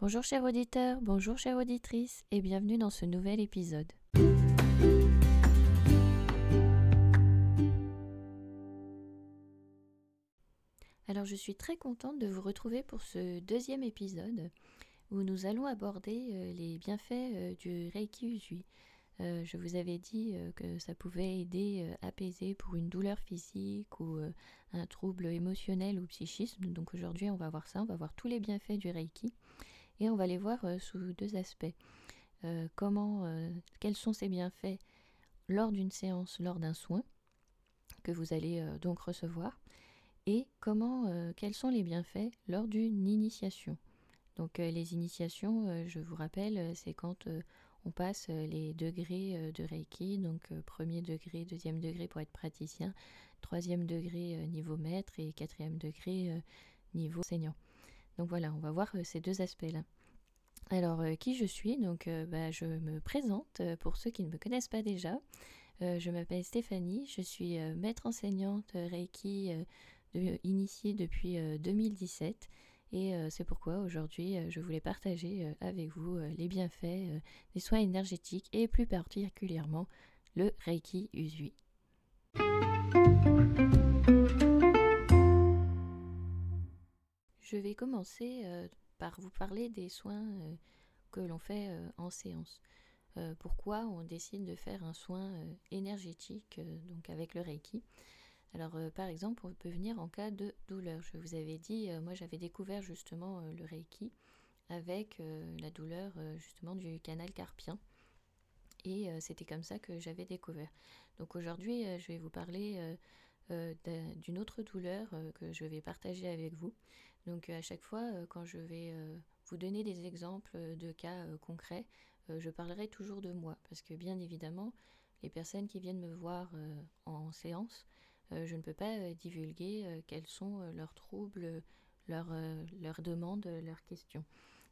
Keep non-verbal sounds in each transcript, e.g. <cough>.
Bonjour chers auditeurs, bonjour chère auditrice et bienvenue dans ce nouvel épisode. Alors je suis très contente de vous retrouver pour ce deuxième épisode où nous allons aborder euh, les bienfaits euh, du Reiki Usui. Euh, je vous avais dit que ça pouvait aider à apaiser pour une douleur physique ou un trouble émotionnel ou psychisme. Donc aujourd'hui on va voir ça, on va voir tous les bienfaits du Reiki et on va les voir sous deux aspects. comment, quels sont ces bienfaits lors d'une séance, lors d'un soin que vous allez donc recevoir et comment, quels sont les bienfaits lors d'une initiation. Donc euh, les initiations, euh, je vous rappelle, euh, c'est quand on passe les degrés de Reiki, donc premier degré, deuxième degré pour être praticien, troisième degré niveau maître et quatrième degré niveau enseignant. Donc voilà, on va voir ces deux aspects-là. Alors, qui je suis? Donc, bah, je me présente pour ceux qui ne me connaissent pas déjà. je m'appelle Stéphanie, je suis maître enseignante Reiki initiée depuis 2017 et euh, c'est pourquoi aujourd'hui euh, je voulais partager euh, avec vous les bienfaits des soins énergétiques et plus particulièrement le Reiki Usui. Je vais commencer par vous parler des soins que l'on fait en séance. pourquoi on décide de faire un soin énergétique donc avec le Reiki? Alors, euh, par exemple, on peut venir en cas de douleur. Je vous avais dit, euh, moi j'avais découvert justement euh, le Reiki avec la douleur justement du canal carpien. Et c'était comme ça que j'avais découvert. Donc aujourd'hui, je vais vous parler d'une autre douleur que je vais partager avec vous. Donc à chaque fois, quand je vais vous donner des exemples de cas concrets, je parlerai toujours de moi. Parce que bien évidemment, les personnes qui viennent me voir en séance, euh, je ne peux pas euh, divulguer euh, quels sont leurs troubles, leurs, leurs demandes, leurs questions.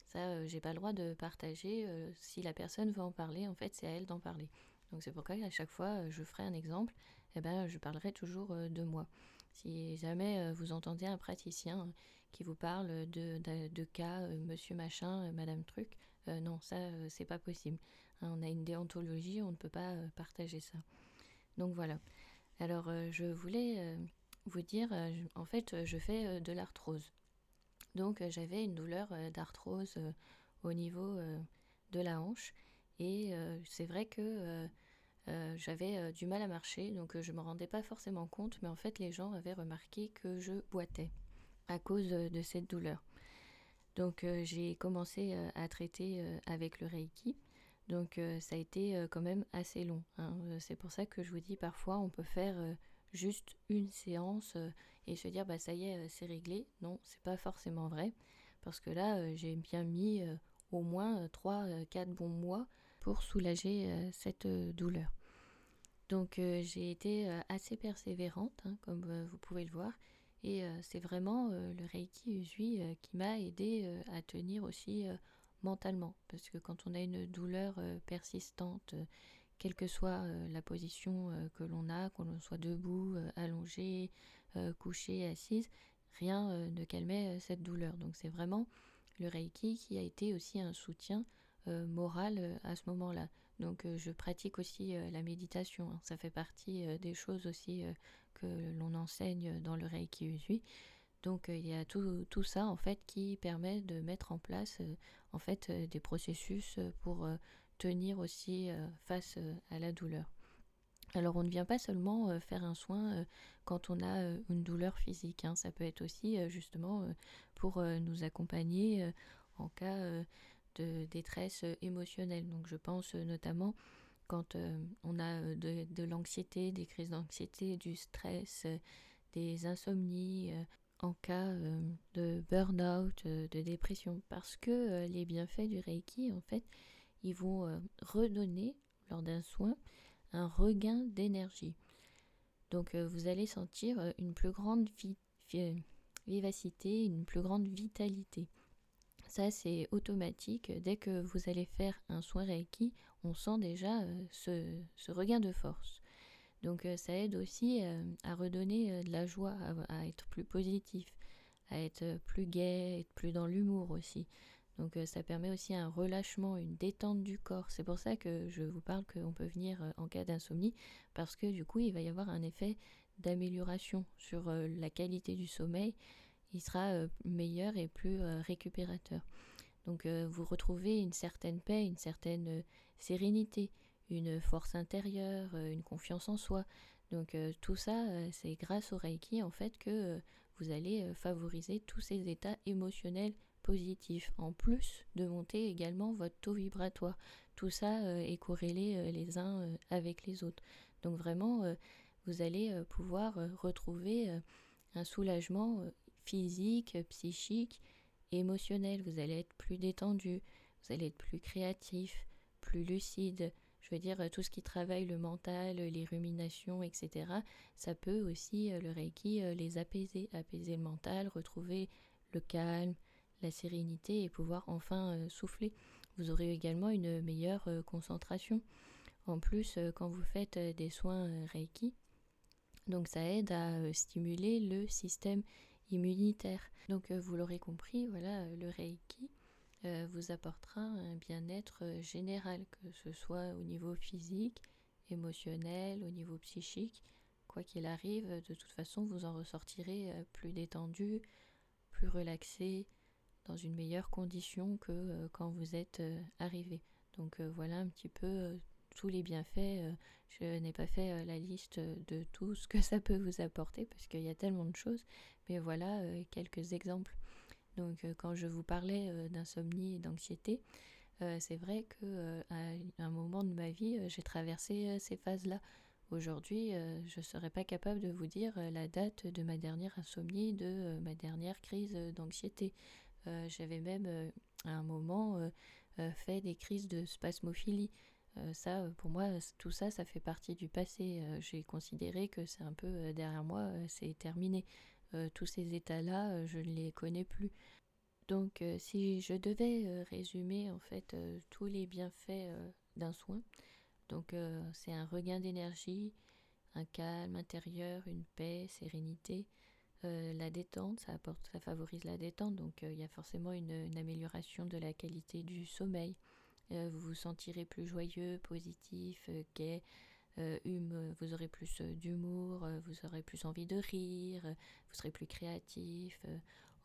Ça, j'ai pas le droit de partager. si la personne veut en parler, en fait, c'est à elle d'en parler. Donc c'est pourquoi à chaque fois je ferai un exemple, eh ben, je parlerai toujours de moi. Si jamais vous entendez un praticien qui vous parle de, de, cas monsieur machin, madame truc, non, ça c'est pas possible. Hein, on a une déontologie, on ne peut pas partager ça. Donc voilà. Alors, euh, je voulais euh, vous dire, euh, en fait, je fais de l'arthrose. Donc, j'avais une douleur d'arthrose au niveau de la hanche. Et c'est vrai que j'avais du mal à marcher, donc je ne me rendais pas forcément compte, mais en fait, les gens avaient remarqué que je boitais à cause de cette douleur. Donc, j'ai commencé à traiter avec le Reiki. Donc euh, ça a été euh, quand même assez long. Hein. Euh, c'est pour ça que je vous dis parfois on peut faire juste une séance et se dire bah ça y est c'est réglé. Non, c'est pas forcément vrai parce que là j'ai bien mis au moins 3-4 bons mois pour soulager cette douleur. Donc j'ai été assez persévérante hein, comme vous pouvez le voir et c'est vraiment le Reiki Usui qui m'a aidé à tenir aussi mentalement. Parce que quand on a une douleur euh, persistante, euh, quelle que soit euh, la position que l'on a, qu'on soit debout, allongé, couché, assise, rien ne calmait cette douleur. Donc c'est vraiment le Reiki qui a été aussi un soutien moral à ce moment-là. Donc je pratique aussi la méditation. Hein. Ça fait partie des choses aussi que l'on enseigne dans le Reiki Usui. Donc il y a tout, tout, ça en fait qui permet de mettre en place en fait euh, des processus euh, pour euh, tenir aussi face à la douleur. Alors on ne vient pas seulement faire un soin quand on a une douleur physique, hein. ça peut être aussi justement pour nous accompagner en cas de détresse émotionnelle. Donc je pense notamment quand on a de, l'anxiété, des crises d'anxiété, du stress, des insomnies, en cas euh, de burn-out, euh, de dépression, parce que euh, les bienfaits du Reiki, en fait, ils vont redonner, lors d'un soin, un regain d'énergie. Donc vous allez sentir une plus grande vivacité, une plus grande vitalité. Ça, c'est automatique. Dès que vous allez faire un soin Reiki, on sent déjà ce regain de force. Donc euh, ça aide aussi euh, à redonner euh, de la joie, à, être plus positif, à être plus gai, être plus dans l'humour aussi. Donc ça permet aussi un relâchement, une détente du corps. C'est pour ça que je vous parle qu'on peut venir en cas d'insomnie, parce que du coup il va y avoir un effet d'amélioration sur la qualité du sommeil. Il sera meilleur et plus récupérateur. Donc vous retrouvez une certaine paix, une certaine sérénité, une force intérieure, une confiance en soi. Donc tout ça, c'est grâce au Reiki en fait que vous allez favoriser tous ces états émotionnels positifs, en plus de monter également votre taux vibratoire. Tout ça est corrélé les uns avec les autres. Donc vraiment, vous allez pouvoir retrouver un soulagement physique, psychique, émotionnel. Vous allez être plus détendu, vous allez être plus créatif, plus lucide. Je veux dire, tout ce qui travaille le mental, les ruminations, etc., ça peut aussi, le Reiki, les apaiser, apaiser le mental, retrouver le calme, la sérénité et pouvoir enfin souffler. Vous aurez également une meilleure concentration. En plus, quand vous faites des soins Reiki, donc ça aide à stimuler le système immunitaire. Donc vous l'aurez compris, voilà, le Reiki vous apportera un bien-être général, que ce soit au niveau physique, émotionnel, au niveau psychique. Quoi qu'il arrive, de toute façon, vous en ressortirez plus détendu, plus relaxé, dans une meilleure condition que quand vous êtes arrivé. Donc voilà un petit peu tous les bienfaits. je n'ai pas fait la liste de tout ce que <laughs> ça peut vous apporter parce qu'il y a tellement de choses, mais voilà quelques exemples. Donc quand je vous parlais d'insomnie et d'anxiété, c'est vrai que à un moment de ma vie, j'ai traversé ces phases-là. Aujourd'hui, je ne serais pas capable de vous dire la date de ma dernière insomnie, de ma dernière crise d'anxiété. J'avais même à un moment fait des crises de spasmophilie. Ça, pour moi, tout ça, ça fait partie du passé. J'ai considéré que c'est un peu derrière moi, c'est terminé. tous ces états-là, je ne les connais plus. Donc, si je devais résumer en fait tous les bienfaits d'un soin, donc c'est un regain d'énergie, un calme intérieur, une paix, sérénité, la détente, ça apporte, ça favorise la détente, donc il y a forcément une, amélioration de la qualité du sommeil. Vous vous sentirez plus joyeux, positif, gai, hum, vous aurez plus d'humour, vous aurez plus envie de rire, vous serez plus créatif.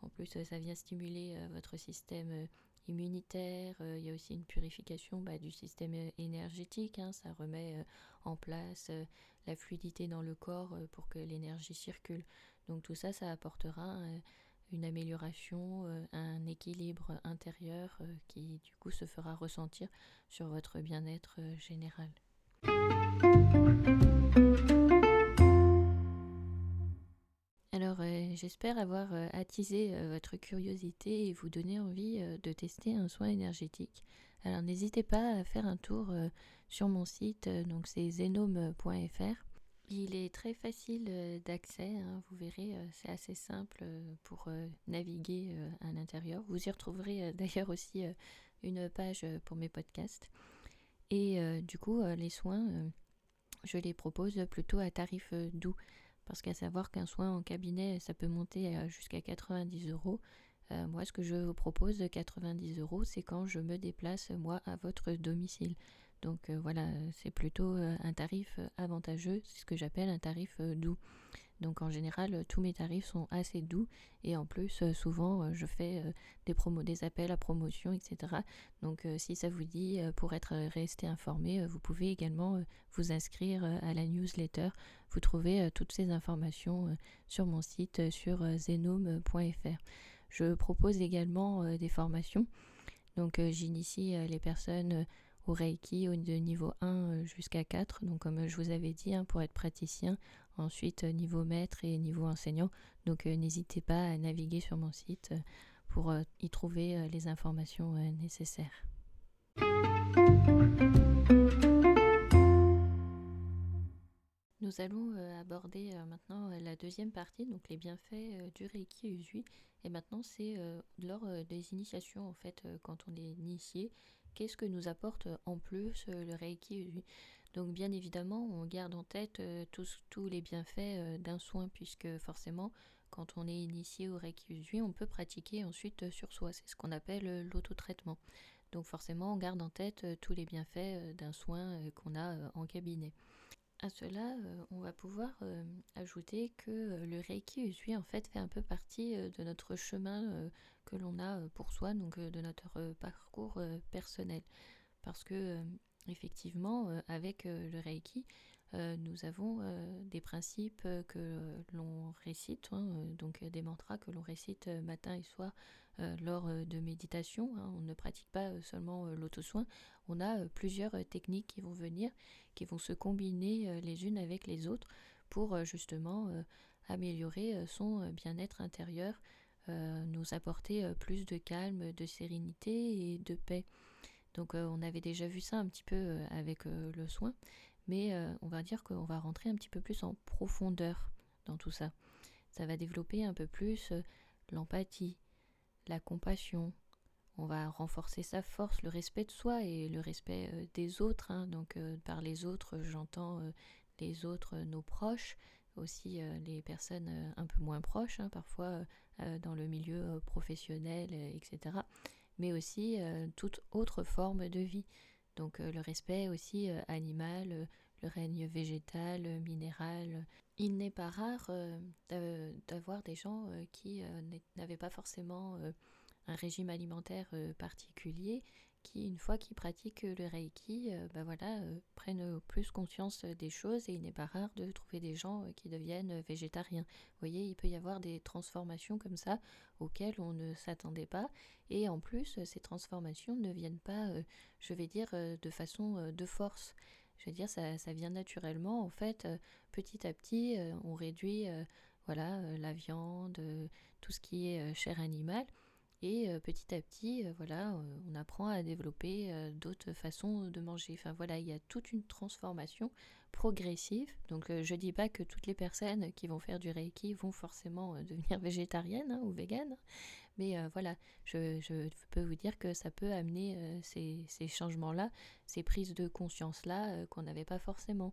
en plus, ça vient stimuler votre système immunitaire, il y a aussi une purification bah, du système énergétique, hein. ça remet en place la fluidité dans le corps pour que l'énergie circule. Donc tout ça, ça apportera une amélioration, un équilibre intérieur qui du coup se fera ressentir sur votre bien-être général. Alors j'espère avoir attisé votre curiosité et vous donner envie de tester un soin énergétique. Alors n'hésitez pas à faire un tour sur mon site, donc c'est zenome.fr. Il est très facile d'accès, hein, vous verrez, c'est assez simple pour naviguer à l'intérieur. Vous y retrouverez d'ailleurs aussi une page pour mes podcasts. Et du coup, les soins, je les propose plutôt à tarif doux. Parce qu'à savoir qu'un soin en cabinet, ça peut monter jusqu'à 90 euros. moi, ce que je vous propose, 90 euros, c'est quand je me déplace, moi, à votre domicile. Donc euh, voilà, c'est plutôt euh, un tarif euh, avantageux, c'est ce que j'appelle un tarif doux. Donc en général, tous mes tarifs sont assez doux et en plus, souvent, je fais des, des appels à promotion, etc. Donc si ça vous dit, pour être resté informé, vous pouvez également vous inscrire à la newsletter. Vous trouvez toutes ces informations sur mon site sur zenome.fr. Je propose également des formations. Donc j'initie les personnes au Reiki de niveau 1 euh, jusqu'à 4. Donc comme je vous avais dit, hein, pour être praticien, ensuite euh, niveau maître et niveau enseignant. Donc euh, n'hésitez pas à naviguer sur mon site pour y trouver les informations nécessaires. Nous allons aborder maintenant la deuxième partie, donc les bienfaits du Reiki Usui. Et maintenant, c'est lors des initiations, en fait, quand on est initié, qu'est-ce que nous apporte euh, en plus euh, le Reiki Donc bien évidemment, on garde en tête euh, tous, tous les bienfaits d'un soin, puisque forcément, quand on est initié au Reiki Usui, on peut pratiquer ensuite sur soi. C'est ce qu'on appelle l'autotraitement. Donc forcément, on garde en tête tous les bienfaits d'un soin qu'on a en cabinet. À cela, on va pouvoir ajouter que le Reiki Usui en fait fait un peu partie de notre chemin que l'on a pour soi, donc de notre parcours personnel. Parce que effectivement, avec le Reiki, euh, nous avons euh, des principes que l'on récite, hein, euh, donc des mantras que l'on récite matin et soir lors de méditation. Hein. On ne pratique pas seulement l'auto-soin, on a plusieurs techniques qui vont venir, qui vont se combiner les unes avec les autres pour justement améliorer son bien-être intérieur, nous apporter plus de calme, de sérénité et de paix. Donc on avait déjà vu ça un petit peu avec le soin mais euh, on va dire qu'on va rentrer un petit peu plus en profondeur dans tout ça. Ça va développer un peu plus euh, l'empathie, la compassion. On va renforcer sa force, le respect de soi et le respect euh, des autres. Hein. Donc par les autres, j'entends les autres, nos proches, aussi les personnes un peu moins proches, hein, parfois dans le milieu professionnel, etc. Mais aussi toute autre forme de vie. Donc euh, le respect aussi euh, animal, euh, le règne végétal, minéral. Il n'est pas rare d'avoir des gens qui n'avaient pas forcément un régime alimentaire particulier qui, une fois qu'ils pratiquent le Reiki, bah voilà, prennent plus conscience des choses et il n'est pas rare de trouver des gens qui deviennent végétariens. Vous voyez, il peut y avoir des transformations comme ça auxquelles on ne s'attendait pas et en plus, ces transformations ne viennent pas, je vais dire, de façon de force. Je veux dire, ça, ça vient naturellement. En fait, petit à petit, on réduit voilà, la viande, tout ce qui est chair animale. Et euh, petit à petit, euh, voilà, euh, on apprend à développer d'autres façons de manger. Enfin voilà, il y a toute une transformation progressive. Donc je dis pas que toutes les personnes qui vont faire du Reiki vont forcément devenir <laughs> végétariennes hein, ou véganes. Mais voilà, je, peux vous dire que ça peut amener ces changements-là, ces prises de conscience-là qu'on n'avait pas forcément.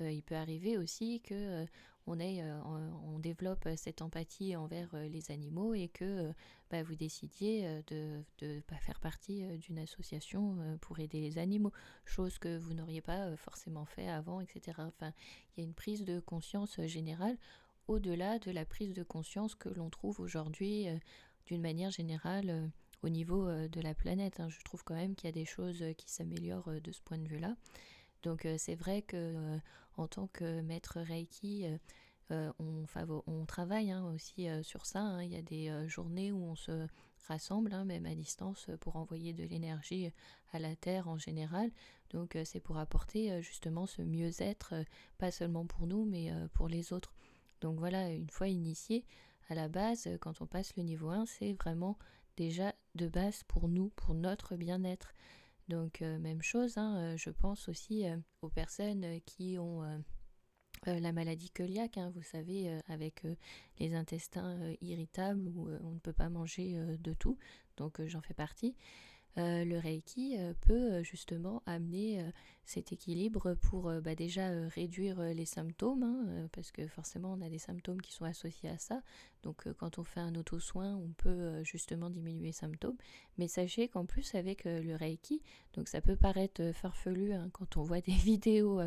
Il peut arriver aussi que on, euh, on développe cette empathie envers euh, les animaux et que euh, bah, vous décidiez de ne pas faire partie d'une association pour aider les animaux, chose que vous n'auriez pas forcément fait avant, etc. Enfin, il y a une prise de conscience générale au-delà de la prise de conscience que l'on trouve aujourd'hui d'une manière générale au niveau de la planète. Hein. Je trouve quand même qu'il y a des choses qui s'améliorent de ce point de vue-là. Donc c'est vrai que en tant que maître Reiki, on, on, travaille hein, aussi sur ça. Hein. Il y a des journées où on se rassemble, hein, même à distance, pour envoyer de l'énergie à la Terre en général. Donc c'est pour apporter justement ce mieux-être, pas seulement pour nous, mais pour les autres. Donc voilà, une fois initié, à la base, quand on passe le niveau 1, c'est vraiment déjà de base pour nous, pour notre bien-être. Donc euh, même chose, hein, euh, je pense aussi euh, aux personnes qui ont la maladie cœliaque, hein, vous savez, avec les intestins irritables où on ne peut pas manger de tout, donc j'en fais partie. Euh, le Reiki euh, peut euh, justement amener cet équilibre pour bah, déjà réduire les symptômes, hein, parce que forcément on a des symptômes qui sont associés à ça. Donc quand on fait un auto-soin, on peut justement diminuer les symptômes. Mais sachez qu'en plus avec le Reiki, donc ça peut paraître farfelu hein, quand on voit <laughs> des vidéos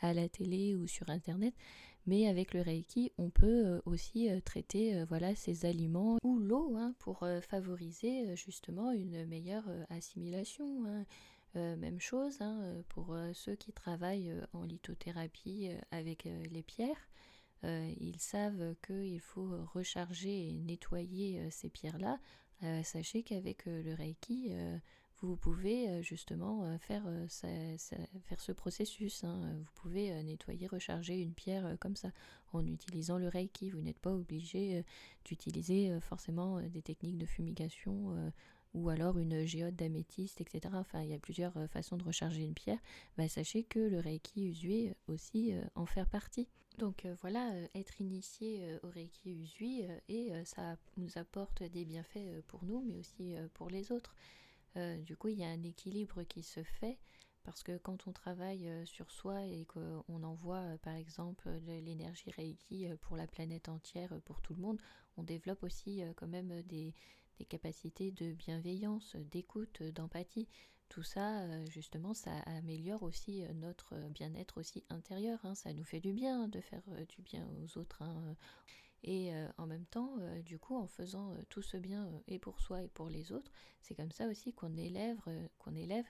à la télé ou sur Internet, mais avec le Reiki, on peut euh, aussi euh, traiter euh, voilà, ces aliments ou l'eau hein, pour favoriser justement une meilleure assimilation. Hein. même chose hein, pour ceux qui travaillent en lithothérapie avec les pierres. ils savent qu'il faut recharger et nettoyer ces pierres-là. sachez qu'avec le Reiki, vous pouvez euh, justement euh, euh, faire ce processus. Hein. Vous pouvez nettoyer, recharger une pierre comme ça en utilisant le Reiki. Vous n'êtes pas obligé d'utiliser forcément des techniques de fumigation ou alors une géode d'améthyste, etc. Enfin, il y a plusieurs façons de recharger une pierre. Bah, sachez que le Reiki Usui aussi en faire partie. Donc voilà, être initié au Reiki Usui et ça nous apporte des bienfaits pour nous, mais aussi pour les autres. Euh, du coup, il y a un équilibre qui se fait Parce que quand on travaille sur soi et qu'on envoie par exemple l'énergie Reiki pour la planète entière, pour tout le monde, on développe aussi quand même des, des capacités de bienveillance, d'écoute, d'empathie. Tout ça, justement, ça améliore aussi notre bien-être aussi intérieur. Hein. Ça nous fait du bien de faire du bien aux autres. Hein. Et en même temps, du coup, en faisant tout ce bien et pour soi et pour les autres, c'est comme ça aussi qu'on élève, qu'on élève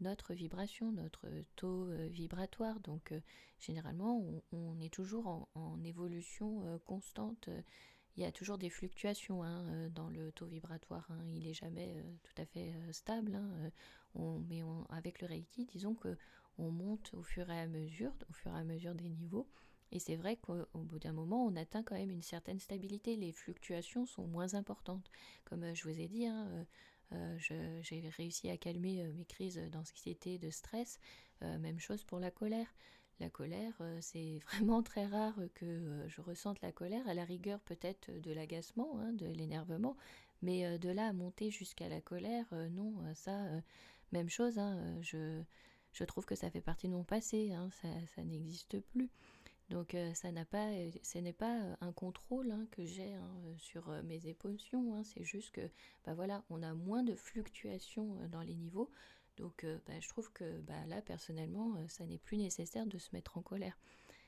notre vibration, notre taux vibratoire. Donc, généralement, on, est toujours en, évolution constante. Il y a toujours des fluctuations hein, dans le taux vibratoire. Hein. Il n'est jamais tout à fait stable. Hein. mais avec le Reiki, disons que on monte au fur et à mesure, au fur et à mesure des niveaux. Et c'est vrai qu'au bout d'un moment, on atteint quand même une certaine stabilité. Les fluctuations sont moins importantes. Comme euh, je vous ai dit, hein, euh, euh, j'ai réussi à calmer mes crises d'anxiété, de stress. même chose pour la colère. La colère, c'est <laughs> vraiment très rare que je ressente la colère, à la rigueur peut-être de l'agacement, hein, de l'énervement, mais de là à monter jusqu'à la colère, non, ça, même chose, hein, je, trouve que ça fait partie de mon passé, ça n'existe plus. Donc euh, ça n'a pas, euh, ce n'est pas euh, un contrôle hein, que j'ai hein, sur mes émotions, hein. c'est juste que bah voilà, on a moins de fluctuations dans les niveaux. Donc bah, je trouve que bah, là personnellement, ça n'est plus nécessaire de se mettre en colère.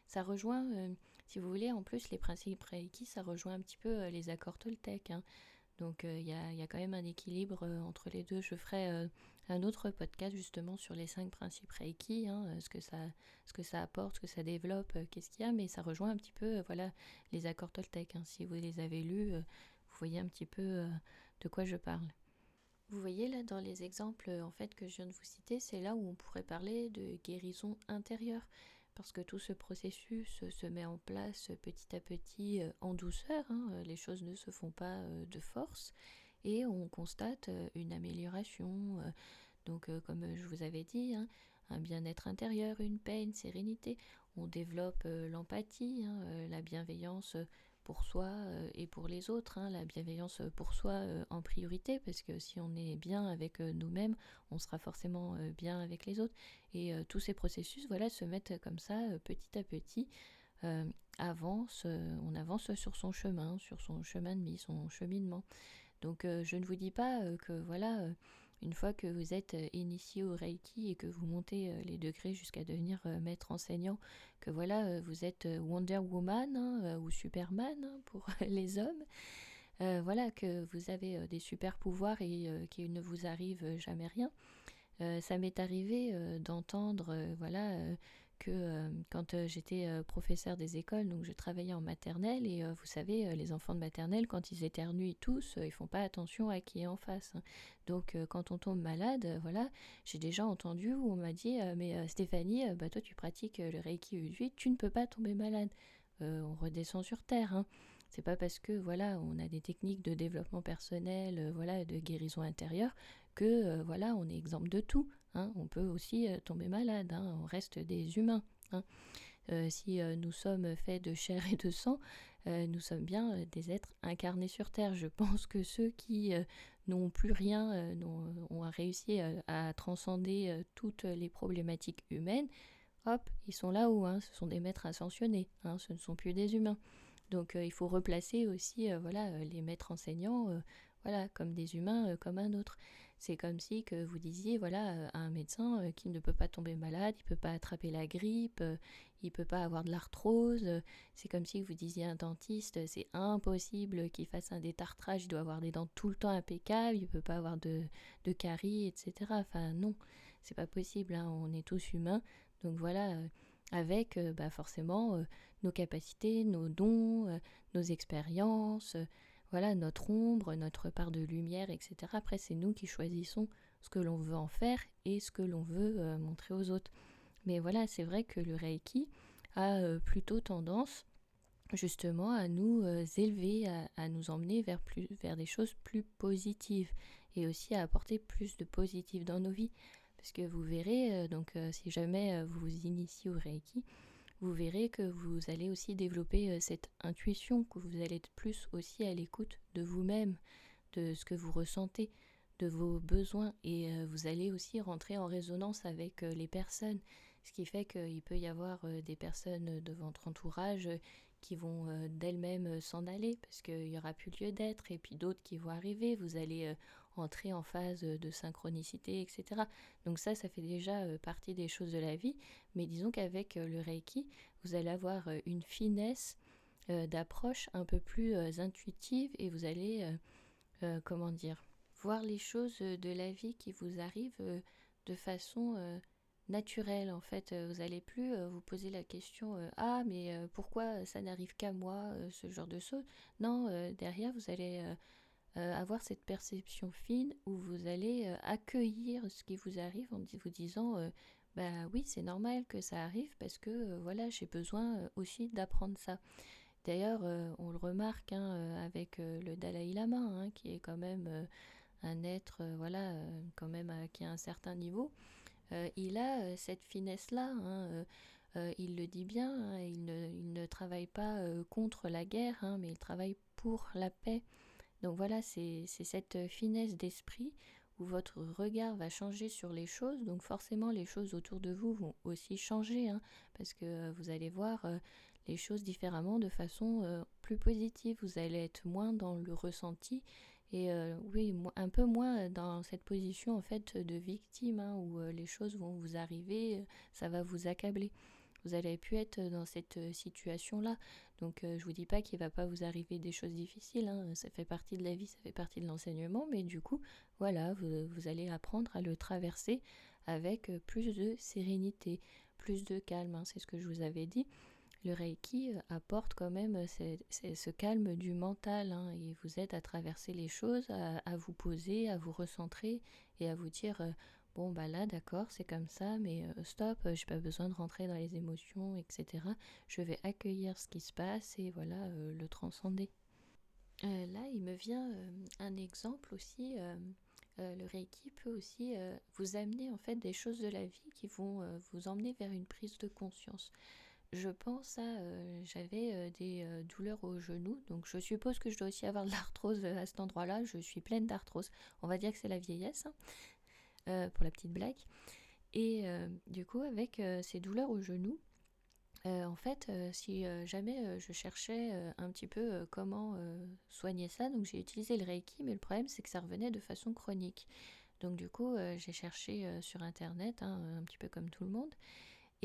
Ça rejoint, si vous voulez, en plus les principes Reiki, ça rejoint un petit peu les accords Toltec. Donc il y, a, quand même un équilibre entre les deux. Je ferai un autre podcast justement sur les cinq principes Reiki, hein, euh, ce, que ça, ce que ça apporte, ce que ça développe, euh, qu'est-ce qu'il y a, mais ça rejoint un petit peu euh, voilà, les accords Toltec. Hein. Si vous les avez lus, vous voyez un petit peu de quoi je parle. Vous voyez là dans les exemples en fait que je viens de vous citer, c'est là où on pourrait parler de guérison intérieure parce que tout ce processus se met en place petit à petit en douceur, hein. les choses ne se font pas de force et on constate euh, une amélioration. Euh, donc, euh, comme je vous avais dit, hein, un bien-être intérieur, une paix, une sérénité. On développe l'empathie, hein, la bienveillance pour soi et pour les autres, hein, la bienveillance pour soi en priorité, parce que si on est bien avec nous-mêmes, on sera forcément bien avec les autres. Et tous ces processus, voilà, se mettent comme ça, petit à petit, avance, on avance sur son chemin, sur son chemin de vie, son cheminement. Donc euh, je ne vous dis pas euh, que voilà, euh, une fois que vous êtes initié au Reiki et que vous montez les degrés jusqu'à devenir maître enseignant, que voilà, vous êtes Wonder Woman hein, ou Superman hein, pour <laughs> les hommes. voilà, que vous avez des super pouvoirs et qu'il ne vous arrive jamais rien. ça m'est arrivé d'entendre, voilà, que euh, quand euh, j'étais euh, professeur des écoles, donc je travaillais en maternelle, et vous savez, les enfants de maternelle, quand ils éternuent tous, ils font pas attention à qui est en face. Hein. Donc quand on tombe malade, voilà, j'ai déjà entendu où on m'a dit, mais Stéphanie, bah, toi tu pratiques le Reiki 8, tu ne peux pas tomber malade. on redescend sur terre. Hein. C'est pas parce que voilà, on a des techniques de développement personnel, voilà, de guérison intérieure, que voilà, on est exemple de tout. Hein. On peut aussi euh, tomber malade, hein. on reste des humains. Hein. Euh, si euh, nous sommes faits de chair et de sang, nous sommes bien des êtres incarnés sur Terre. Je pense que ceux qui n'ont plus rien, ont, réussi à transcender toutes les problématiques humaines, hop, ils sont là-haut, ce sont des maîtres ascensionnés, ce ne sont plus des humains. Donc il faut replacer aussi voilà, les maîtres enseignants voilà, comme des humains comme un autre. C'est comme si que vous disiez, voilà, euh, à un médecin euh, qui ne peut pas tomber malade, il ne peut pas attraper la grippe, euh, il ne peut pas avoir de l'arthrose. C'est comme si vous disiez à un dentiste, c'est impossible qu'il fasse un détartrage, il doit avoir des dents tout le temps impeccables, il ne peut pas avoir de, de caries, etc. Enfin non, c'est pas possible, hein, on est tous humains. Donc voilà, avec bah, forcément nos capacités, nos dons, nos expériences voilà notre ombre, notre part de lumière, etc. Après, c'est nous qui choisissons ce que l'on veut en faire et ce que l'on veut euh, montrer aux autres. Mais voilà, c'est vrai que le Reiki a euh, plutôt tendance justement à nous euh, élever, à, nous emmener vers, plus, vers des choses plus positives et aussi à apporter plus de positif dans nos vies. Parce que vous verrez, donc si jamais vous vous initiez au Reiki, vous verrez que vous allez aussi développer euh, cette intuition, que vous allez être plus aussi à l'écoute de vous-même, de ce que vous ressentez. de vos besoins et vous allez aussi rentrer en résonance avec les personnes, ce qui fait qu'il peut y avoir des personnes de votre entourage qui vont d'elles-mêmes s'en aller parce qu'il n'y aura plus lieu d'être et puis d'autres qui vont arriver, vous allez entrer en phase de synchronicité, etc. Donc ça, ça fait déjà partie des choses de la vie, mais disons qu'avec le Reiki, vous allez avoir une finesse d'approche un peu plus intuitive et vous allez, comment dire, voir les choses de la vie qui vous arrivent de façon naturelle en fait. Vous n'allez plus vous poser la question ah mais pourquoi ça n'arrive qu'à moi ce genre de choses? Non, derrière vous allez avoir cette perception fine où vous allez accueillir ce qui vous arrive en vous disant bah oui c'est normal que ça arrive parce que voilà j'ai besoin aussi d'apprendre ça. D'ailleurs, on le remarque hein, avec le Dalai Lama, hein, qui est quand même un être, voilà, quand même qui a un certain niveau. Il a cette finesse-là. Hein, il le dit bien. il, ne, travaille pas contre la guerre, mais il travaille pour la paix. Donc voilà, c'est cette finesse d'esprit où votre regard va changer sur les choses. Donc forcément, les choses autour de vous vont aussi changer, parce que vous allez voir les choses différemment de façon euh, plus positive. Vous allez être moins dans le ressenti et euh, oui, un peu moins dans cette position en fait de victime hein, où euh, les choses vont vous arriver, ça va vous accabler. Vous allez pu être dans cette situation-là. Donc je vous dis pas qu'il va pas vous arriver des choses difficiles, hein. ça fait partie de la vie, ça fait partie de l'enseignement, mais du coup, voilà, vous, vous allez apprendre à le traverser avec plus de sérénité, plus de calme, hein. c'est ce que je vous avais dit le Reiki euh, apporte quand même euh, ce calme du mental hein, et vous aide à traverser les choses, à, vous poser, à vous recentrer et à vous dire euh, bon bah là d'accord c'est comme ça mais stop j'ai pas besoin de rentrer dans les émotions etc. Je vais accueillir ce qui se passe et voilà le transcender. là il me vient un exemple aussi. le Reiki peut aussi vous amener en fait des choses de la vie qui vont vous emmener vers une prise de conscience. Je pense à, euh, j'avais euh, des euh, douleurs au genou, donc je suppose que je dois aussi avoir de l'arthrose à cet endroit-là. Je suis pleine d'arthrose. On va dire que c'est la vieillesse, hein, pour la petite blague. Et du coup, avec ces douleurs au genou, en fait, si jamais je cherchais un petit peu comment soigner ça, donc j'ai utilisé le Reiki, mais le problème c'est que ça revenait de façon chronique. Donc du coup, j'ai cherché sur Internet, hein, un petit peu comme tout le monde.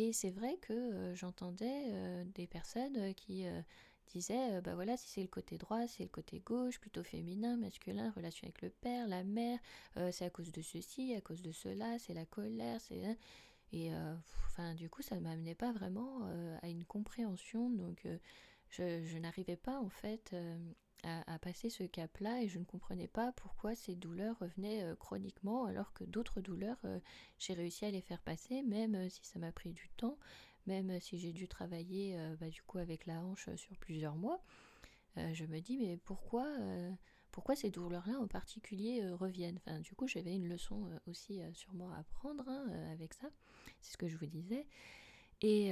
Et c'est vrai que euh, j'entendais euh, des personnes euh, qui disaient bah voilà si c'est le côté droit c'est le côté gauche plutôt féminin masculin relation avec le père la mère c'est à cause de ceci à cause de cela c'est la colère c'est hein. et enfin du coup ça ne m'amenait pas vraiment à une compréhension donc je, n'arrivais pas en fait à, passer ce cap-là et je ne comprenais pas pourquoi ces douleurs revenaient euh, chroniquement alors que d'autres douleurs, euh, j'ai réussi à les faire passer, même euh, si ça m'a pris du temps, même si j'ai dû travailler bah, du coup avec la hanche sur plusieurs mois. je me dis mais pourquoi, pourquoi ces douleurs-là en particulier reviennent? Enfin, Du coup j'avais une leçon aussi moi à prendre hein, avec ça, c'est ce que je vous disais. Et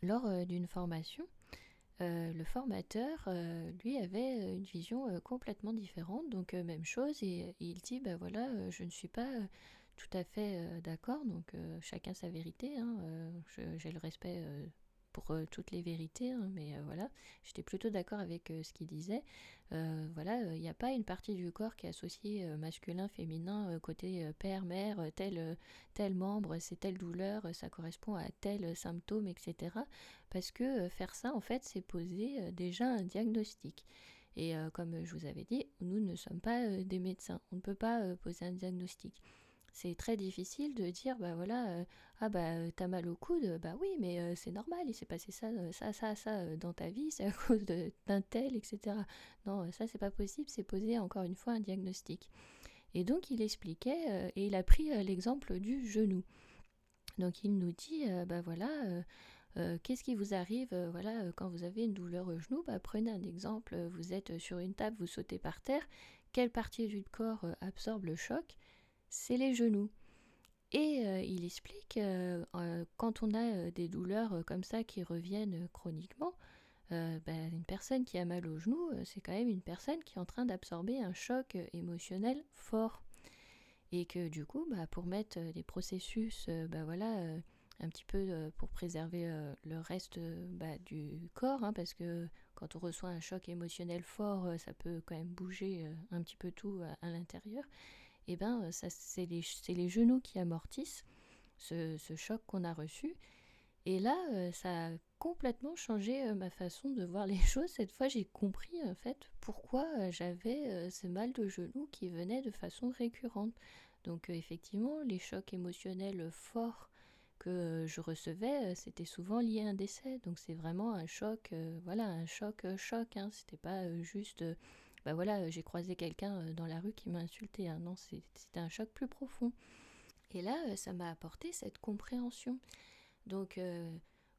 lors d'une formation, euh, le formateur, euh, lui, avait euh, une vision complètement différente. Donc, même chose, et, il dit, ben voilà, je ne suis pas tout à fait d'accord, donc chacun sa vérité, hein, j'ai le respect pour toutes les vérités, hein, mais voilà, j'étais plutôt d'accord avec ce qu'il disait. voilà, il n'y a pas une partie du corps qui est associée masculin, féminin, côté père, mère, tel, tel membre, c'est telle douleur, ça correspond à tel symptôme, etc parce que euh, faire ça, en fait, c'est poser euh, déjà un diagnostic. Et euh, comme je vous avais dit, nous ne sommes pas des médecins, on ne peut pas poser un diagnostic. C'est très difficile de dire, bah voilà, ah bah t'as mal au coude, bah oui, mais c'est normal, il s'est passé ça, ça, ça, ça dans ta vie, c'est à <laughs> cause d'un tel, etc. Non, ça c'est pas possible, c'est poser encore une fois un diagnostic. Et donc il expliquait, et il a pris l'exemple du genou. Donc il nous dit, bah voilà, euh, qu'est-ce qui vous arrive euh, voilà, euh, quand vous avez une douleur au genou? Bah, Prenez un exemple, vous êtes sur une table, vous sautez par terre, quelle partie du corps absorbe le choc? C'est les genoux. Et il explique, quand on a des douleurs comme ça qui reviennent chroniquement, bah, une personne qui a mal au genou, c'est quand même une personne qui est en train d'absorber un choc émotionnel fort. Et que du coup, bah, pour mettre les processus bah, un petit peu pour préserver le reste bah, du corps, hein, parce que quand on reçoit un choc émotionnel fort, ça peut quand même bouger un petit peu tout à, l'intérieur. Eh ben, ça c'est les, les, genoux qui amortissent ce, ce choc qu'on a reçu. Et là, ça a complètement changé ma façon de voir les <laughs> choses. Cette fois, j'ai compris en fait pourquoi j'avais ce mal de genou qui venait de façon récurrente. Donc effectivement, les chocs émotionnels forts que je recevais, c'était souvent lié à un décès. Donc c'est vraiment un choc, voilà, un choc choc. Hein. C'était pas juste, bah voilà, j'ai croisé quelqu'un dans la rue qui m'a insulté. Hein. Non, c'était un choc plus profond. Et là, ça m'a apporté cette compréhension. Donc euh,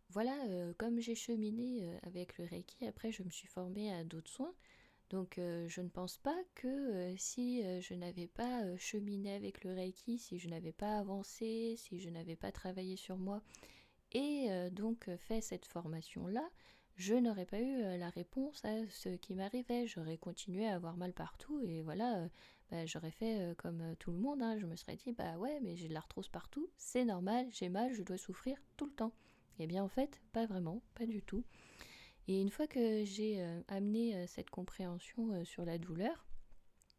voilà, euh, comme j'ai cheminé euh, avec le Reiki, après je me suis formée à d'autres soins. Donc je ne pense pas que si je n'avais pas cheminé avec le Reiki, si je n'avais pas avancé, si je n'avais pas travaillé sur moi et donc fait cette formation-là, je n'aurais pas eu la réponse à ce qui m'arrivait. J'aurais continué à avoir mal partout et voilà, bah, j'aurais fait euh, comme euh, tout le monde, hein. je me serais dit bah ouais mais j'ai de l'arthrose partout, c'est normal, j'ai mal, je dois souffrir tout le temps. Eh bien en fait, pas vraiment, pas du tout. Et une fois que j'ai euh, amené cette compréhension sur la douleur,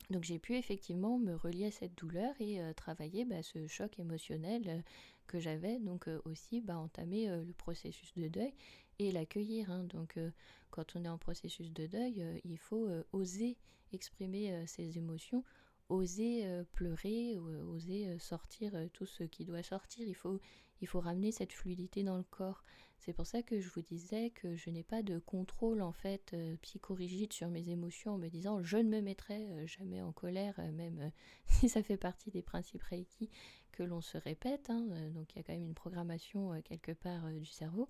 donc j'ai pu effectivement me relier à cette douleur et travailler bah, ce choc émotionnel que j'avais, donc aussi bah, entamer le processus de deuil et l'accueillir. Hein. Donc quand on est en processus de deuil, il faut oser exprimer ses émotions oser euh, pleurer, euh, oser euh, sortir tout ce qui doit sortir. Il faut, il faut ramener cette fluidité dans le corps. C'est pour ça que je vous disais que je n'ai pas de contrôle en fait psychorigide sur mes émotions en me disant je ne me mettrai jamais en colère, même <laughs> si ça fait partie des principes Reiki que l'on se répète. Hein. donc il y a quand même une programmation quelque part du cerveau.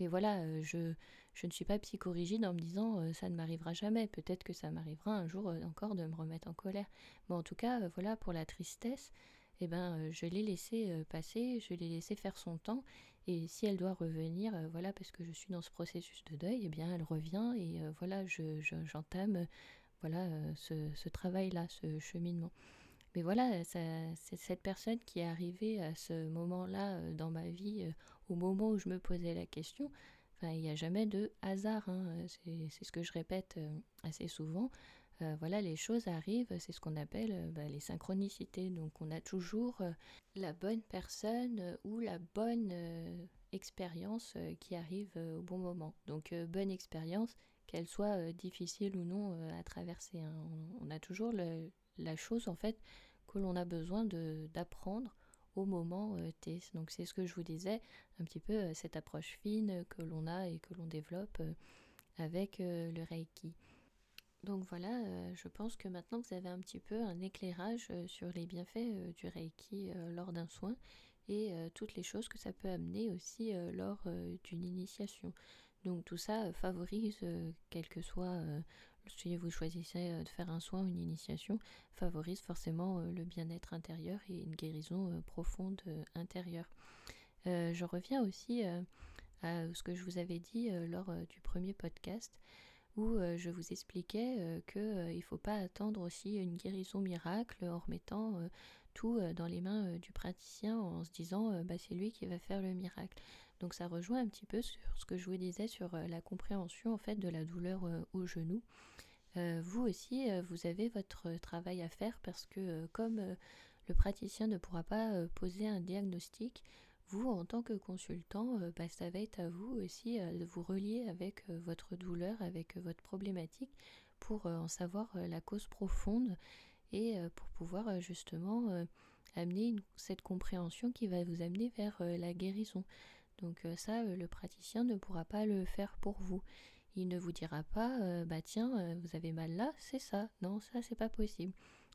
Mais voilà, euh, je, je ne suis pas psychorigide en me disant euh, ça ne m'arrivera jamais. Peut-être que ça m'arrivera un jour euh, encore de me remettre en colère. Mais en tout cas, voilà, pour la tristesse, eh ben, je l'ai laissé passer, je l'ai laissé faire son temps. Et si elle doit revenir, voilà, parce que je suis dans ce processus de deuil, eh bien, elle revient et voilà, je, j'entame voilà, ce, ce travail-là, ce cheminement. Mais voilà, c'est cette personne qui est arrivée à ce moment-là dans ma vie au moment où je me posais la question, enfin, il n'y a jamais de hasard. Hein. C'est ce que je répète euh, assez souvent. Euh, voilà, les choses arrivent, c'est ce qu'on appelle euh, bah, les synchronicités. Donc on a toujours la bonne personne ou la bonne expérience qui arrive au bon moment. Donc bonne expérience, qu'elle soit difficile ou non à traverser. Hein. On, a toujours la chose en fait que l'on a besoin d'apprendre au moment euh, T. Donc c'est ce que je vous disais, un petit peu euh, cette approche fine que l'on a et que l'on développe euh, avec le Reiki. Donc voilà, je pense que maintenant vous avez un petit peu un éclairage sur les bienfaits du Reiki lors d'un soin et toutes les choses que ça peut amener aussi lors d'une initiation. Donc tout ça favorise, quel que soit si vous choisissez euh, de faire un soin ou une initiation, favorise forcément euh, le bien-être intérieur et une guérison euh, profonde intérieure. je reviens aussi à ce que je vous avais dit lors du premier podcast où je vous expliquais qu'il ne faut pas attendre aussi une guérison miracle en remettant tout dans les mains du praticien en se disant bah, c'est lui qui va faire le miracle. Donc ça rejoint un petit peu sur ce que je vous disais sur la compréhension en fait de la douleur au genou. Euh, vous aussi, euh, vous avez votre travail à faire parce que euh, comme le praticien ne pourra pas poser un diagnostic, vous, en tant que consultant, bah, ça va être à vous aussi de vous relier avec votre douleur, avec votre problématique, pour en savoir la cause profonde et pour pouvoir justement amener cette compréhension qui va vous amener vers la guérison. Donc ça, le praticien ne pourra pas le faire pour vous. Il ne vous dira pas, euh, bah tiens, euh, vous avez mal là, c'est ça. Non, ça, c'est pas possible.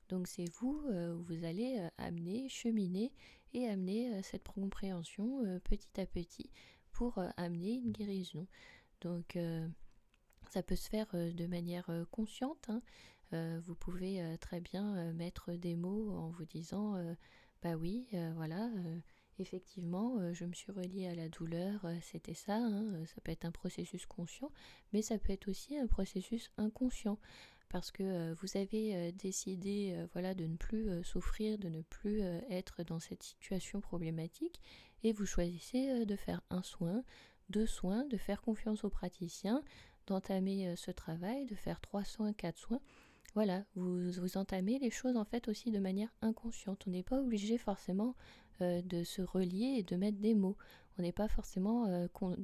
Donc c'est vous, euh, vous allez amener, cheminer et amener cette compréhension petit à petit pour amener une guérison. Donc ça peut se faire de manière consciente. Hein. vous pouvez très bien mettre des mots en vous disant, bah oui, voilà effectivement, je me suis reliée à la douleur, c'était ça, hein, ça peut être un processus conscient, mais ça peut être aussi un processus inconscient parce que vous avez décidé voilà de ne plus souffrir, de ne plus être dans cette situation problématique et vous choisissez de faire un soin, deux soins, de faire confiance au praticien, d'entamer ce travail, de faire trois soins, quatre soins. Voilà, vous, vous entamez les choses en fait aussi de manière inconsciente. On n'est pas obligé forcément de se relier et de mettre des mots. On n'est pas forcément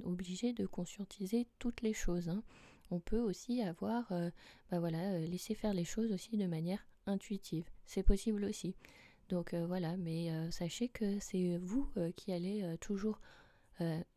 obligé de conscientiser toutes les choses. Hein on peut aussi avoir, euh, bah voilà, euh, laisser faire les choses aussi de manière intuitive. C'est possible aussi. Donc euh, voilà, mais sachez que c'est vous qui allez toujours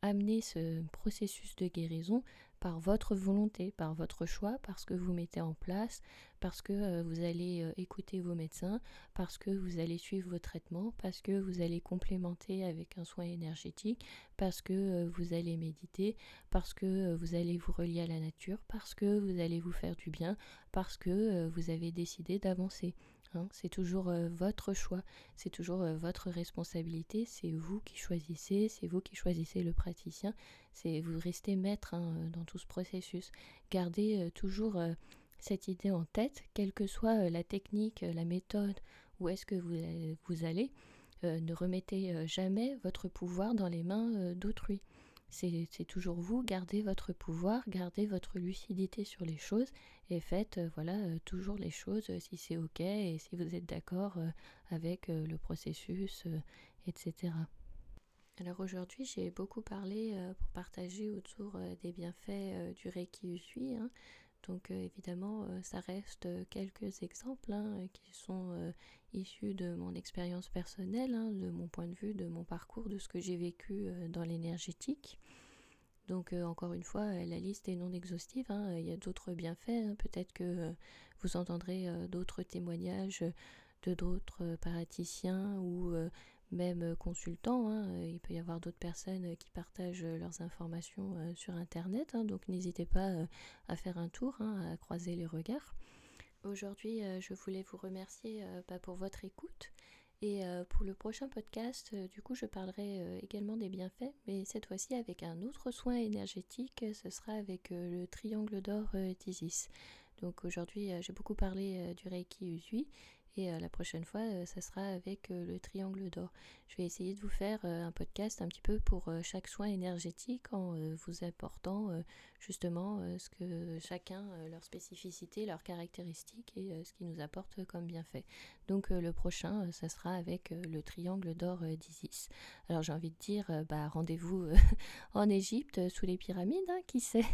amener ce processus de guérison par votre volonté, par votre choix, parce que vous mettez en place, parce que euh, vous allez euh, écouter vos médecins, parce que vous allez suivre vos traitements, parce que vous allez complémenter avec un soin énergétique, parce que euh, vous allez méditer, parce que vous allez vous relier à la nature, parce que vous allez vous faire du bien, parce que vous avez décidé d'avancer. Hein. c'est toujours votre choix, c'est toujours votre responsabilité, c'est vous qui choisissez, c'est vous qui choisissez le praticien, c'est vous restez maître hein, dans tout ce processus. Gardez toujours cette idée en tête, quelle que soit la technique, la méthode, où est-ce que vous, vous allez, ne remettez jamais votre pouvoir dans les mains d'autrui. C'est toujours vous, gardez votre pouvoir, gardez votre lucidité sur les choses et faites voilà toujours les choses si c'est ok et si vous êtes d'accord avec le processus, etc. Alors aujourd'hui j'ai beaucoup parlé pour partager autour des bienfaits du Reiki Usui. Donc euh, évidemment, euh, ça reste euh, quelques exemples hein, qui sont issus de mon expérience personnelle, hein, de mon point de vue, de mon parcours, de ce que j'ai vécu dans l'énergétique. Donc encore une fois, la liste est non exhaustive. Hein, il y a d'autres bienfaits. Peut-être que vous entendrez d'autres témoignages de d'autres paraticiens ou même euh, consultant. Hein, euh, il peut y avoir d'autres personnes euh, qui partagent leurs informations sur Internet, hein, donc n'hésitez pas à faire un tour, hein, à croiser les regards. Aujourd'hui, je voulais vous remercier bah, pour votre écoute. Et pour le prochain podcast, du coup, je parlerai également des bienfaits, mais cette fois-ci avec un autre soin énergétique, ce sera avec le triangle d'or d'Isis. Donc aujourd'hui, j'ai beaucoup parlé du Reiki Usui et euh, la prochaine fois, euh, ça sera avec euh, le triangle d'or. Je vais essayer de vous faire un podcast un petit peu pour chaque soin énergétique en vous apportant justement ce que chacun, leur spécificité, leurs caractéristiques et ce qui nous apporte comme bienfait. Donc le prochain, ça sera avec le triangle d'or d'Isis. Alors j'ai envie de dire, bah, rendez-vous <laughs> en Égypte sous les pyramides, hein, qui sait?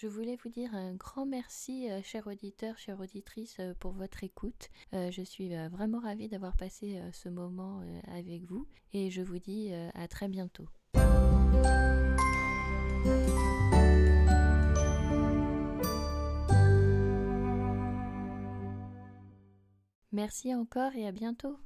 Je voulais vous dire un grand merci, euh, chers auditeurs, chères auditrices, euh, pour votre écoute. Euh, je suis vraiment ravie d'avoir passé ce moment avec vous et je vous dis à très bientôt. Merci encore et à bientôt.